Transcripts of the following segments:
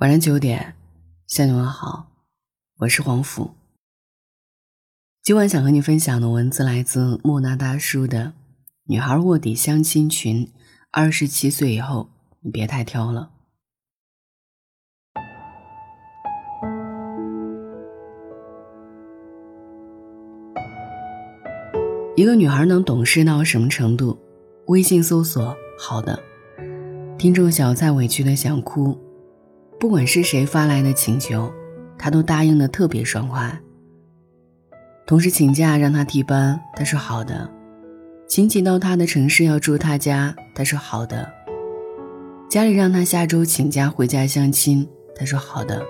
晚上九点，向你问好，我是黄甫。今晚想和你分享的文字来自莫那大叔的《女孩卧底相亲群》，二十七岁以后，你别太挑了。一个女孩能懂事到什么程度？微信搜索“好的”，听众小蔡委屈的想哭。不管是谁发来的请求，他都答应的特别爽快。同事请假让他替班，他说好的；亲戚到他的城市要住他家，他说好的；家里让他下周请假回家相亲，他说好的。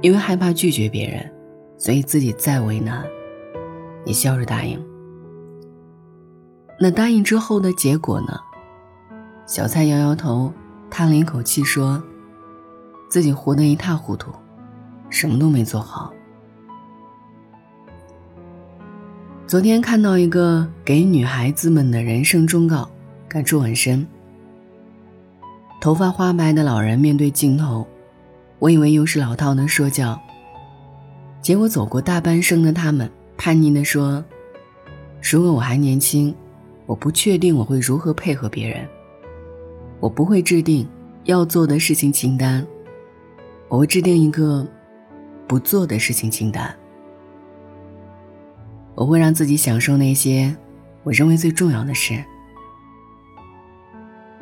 因为害怕拒绝别人，所以自己再为难，也笑着答应。那答应之后的结果呢？小蔡摇摇头，叹了一口气说。自己活得一塌糊涂，什么都没做好。昨天看到一个给女孩子们的人生忠告，感触很深。头发花白的老人面对镜头，我以为又是老套的说教，结果走过大半生的他们叛逆的说：“如果我还年轻，我不确定我会如何配合别人，我不会制定要做的事情清单。”我会制定一个不做的事情清单。我会让自己享受那些我认为最重要的事。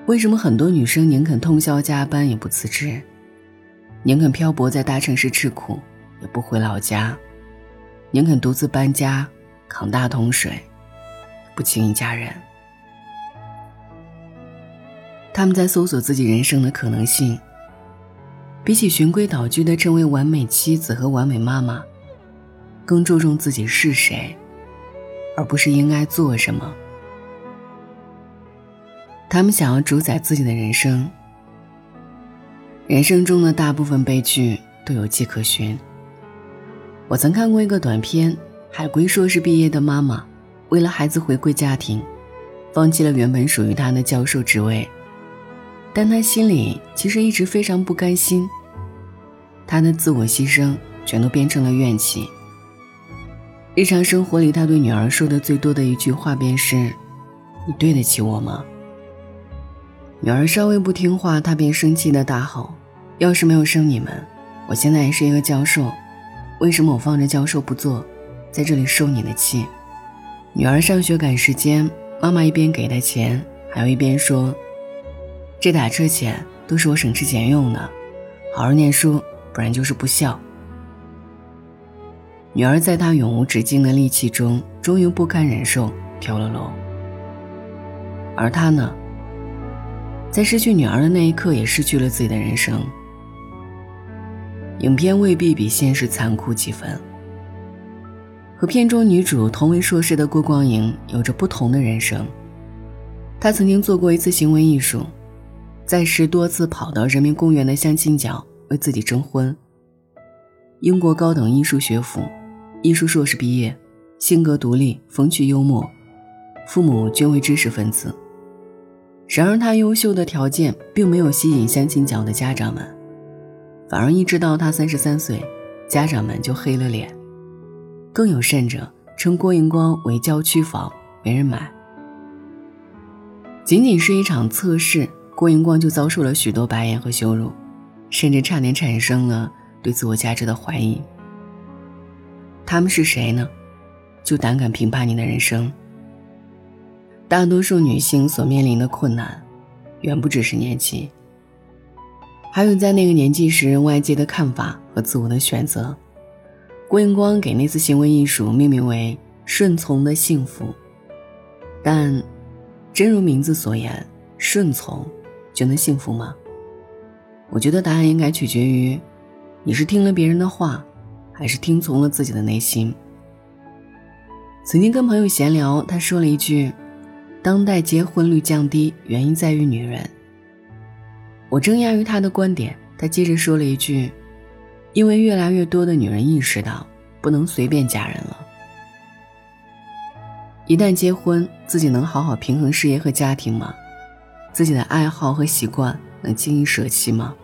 为什么很多女生宁肯通宵加班也不辞职，宁肯漂泊在大城市吃苦也不回老家，宁肯独自搬家扛大桶水，不轻易嫁人？他们在搜索自己人生的可能性。比起循规蹈矩的成为完美妻子和完美妈妈，更注重自己是谁，而不是应该做什么。他们想要主宰自己的人生。人生中的大部分悲剧都有迹可循。我曾看过一个短片，海归硕士毕业的妈妈，为了孩子回归家庭，放弃了原本属于她的教授职位。但他心里其实一直非常不甘心。他的自我牺牲全都变成了怨气。日常生活里，他对女儿说的最多的一句话便是：“你对得起我吗？”女儿稍微不听话，他便生气的大吼：“要是没有生你们，我现在也是一个教授，为什么我放着教授不做，在这里受你的气？”女儿上学赶时间，妈妈一边给她钱，还有一边说。这打车钱都是我省吃俭用的，好好念书，不然就是不孝。女儿在她永无止境的戾气中，终于不堪忍受，跳了楼。而他呢，在失去女儿的那一刻，也失去了自己的人生。影片未必比现实残酷几分。和片中女主同为硕士的郭光莹有着不同的人生。她曾经做过一次行为艺术。在十多次跑到人民公园的相亲角为自己征婚。英国高等艺术学府，艺术硕士毕业，性格独立，风趣幽默，父母均为知识分子。然而，他优秀的条件并没有吸引相亲角的家长们，反而一直到他三十三岁，家长们就黑了脸。更有甚者，称郭荧光为郊区房，没人买。仅仅是一场测试。郭荧光就遭受了许多白眼和羞辱，甚至差点产生了对自我价值的怀疑。他们是谁呢？就胆敢评判你的人生？大多数女性所面临的困难，远不只是年纪，还有在那个年纪时外界的看法和自我的选择。郭荧光给那次行为艺术命名为“顺从的幸福”，但，真如名字所言，顺从。就能幸福吗？我觉得答案应该取决于，你是听了别人的话，还是听从了自己的内心。曾经跟朋友闲聊，他说了一句：“当代结婚率降低，原因在于女人。”我惊讶于他的观点，他接着说了一句：“因为越来越多的女人意识到，不能随便嫁人了。一旦结婚，自己能好好平衡事业和家庭吗？”自己的爱好和习惯能轻易舍弃吗？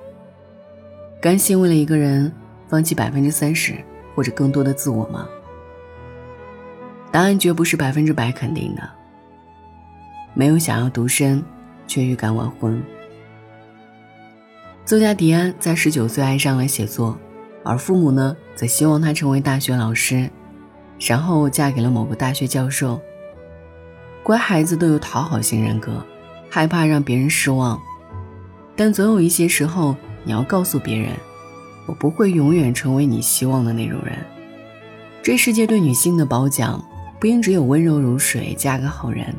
甘心为了一个人放弃百分之三十或者更多的自我吗？答案绝不是百分之百肯定的。没有想要独身，却预感晚婚。作家迪安在十九岁爱上了写作，而父母呢，则希望他成为大学老师，然后嫁给了某个大学教授。乖孩子都有讨好型人格，害怕让别人失望，但总有一些时候，你要告诉别人，我不会永远成为你希望的那种人。这世界对女性的褒奖，不应只有温柔如水，嫁个好人，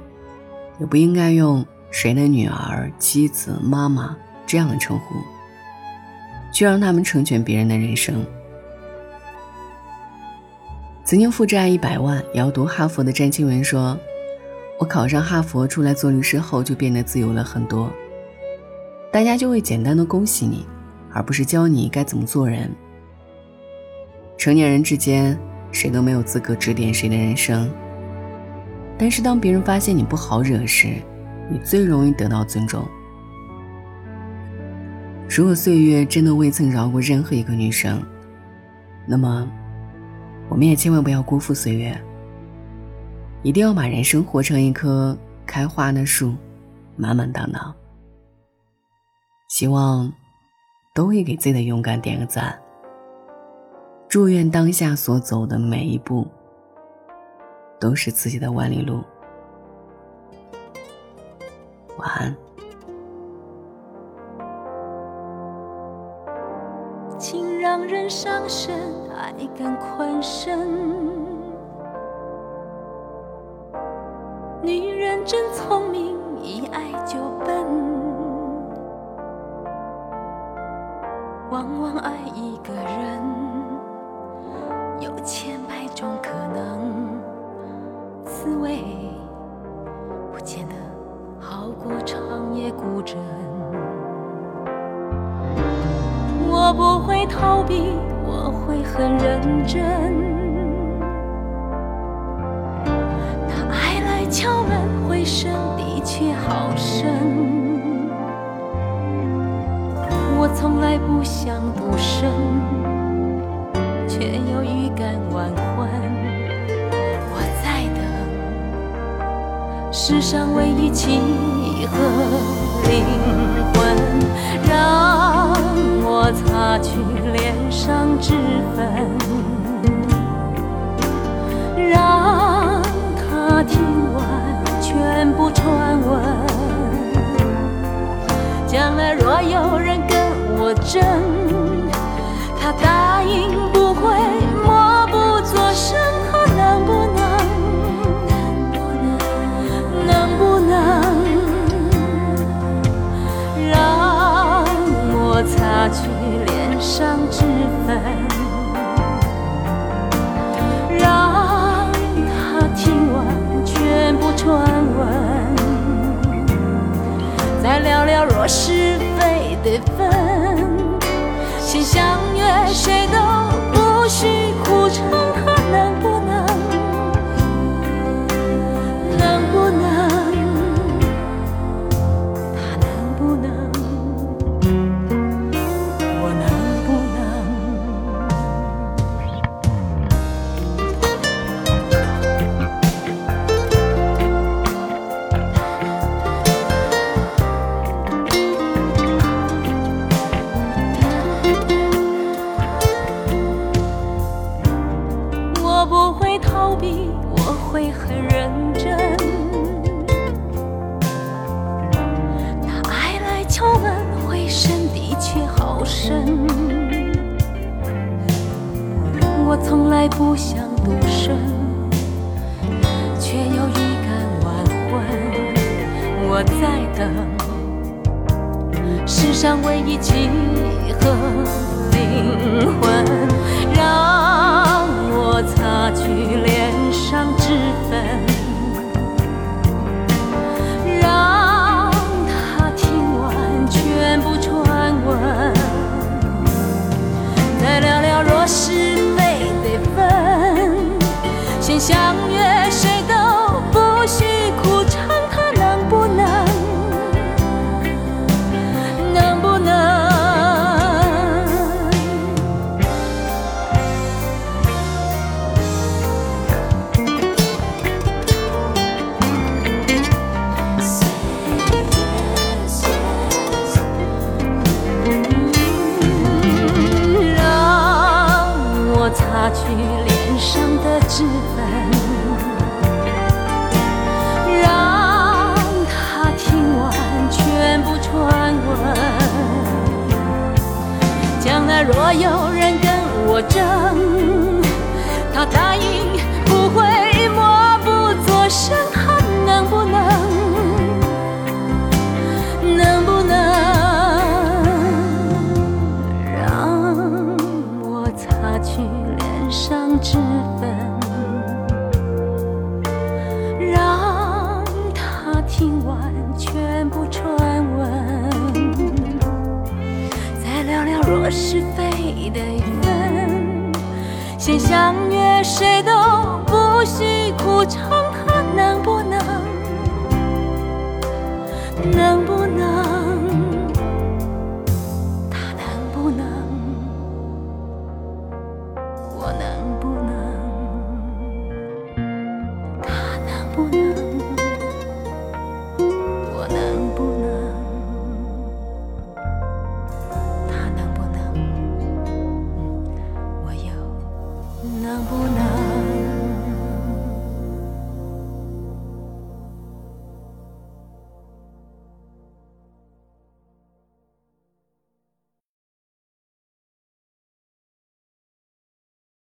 也不应该用谁的女儿、妻子、妈妈这样的称呼。去让他们成全别人的人生。曾经负债一百万也要读哈佛的詹青文说：“我考上哈佛出来做律师后，就变得自由了很多。大家就会简单的恭喜你，而不是教你该怎么做人。成年人之间，谁都没有资格指点谁的人生。但是当别人发现你不好惹时，你最容易得到尊重。”如果岁月真的未曾饶过任何一个女生，那么，我们也千万不要辜负岁月。一定要把人生活成一棵开花的树，满满当当。希望都会给自己的勇敢点个赞。祝愿当下所走的每一步，都是自己的万里路。晚安。情让人伤神，爱更困身。人真聪明，一爱就笨。往往爱一个人，有千百种可能，滋味不见得好过长夜孤枕。我不会逃避，我会很认真。却好深。我从来不想独身，却又预感晚婚。我在等世上唯一契合灵魂，让。我擦去脸上脂粉，将来若有人跟我争，深，的确好深。我从来不想独身，却又预感晚婚。我在等世上唯一契合灵魂，让我擦去脸之分，让他听完全部传闻。将来若有人跟我争，他答应谁都不许苦撑，他能不能？能？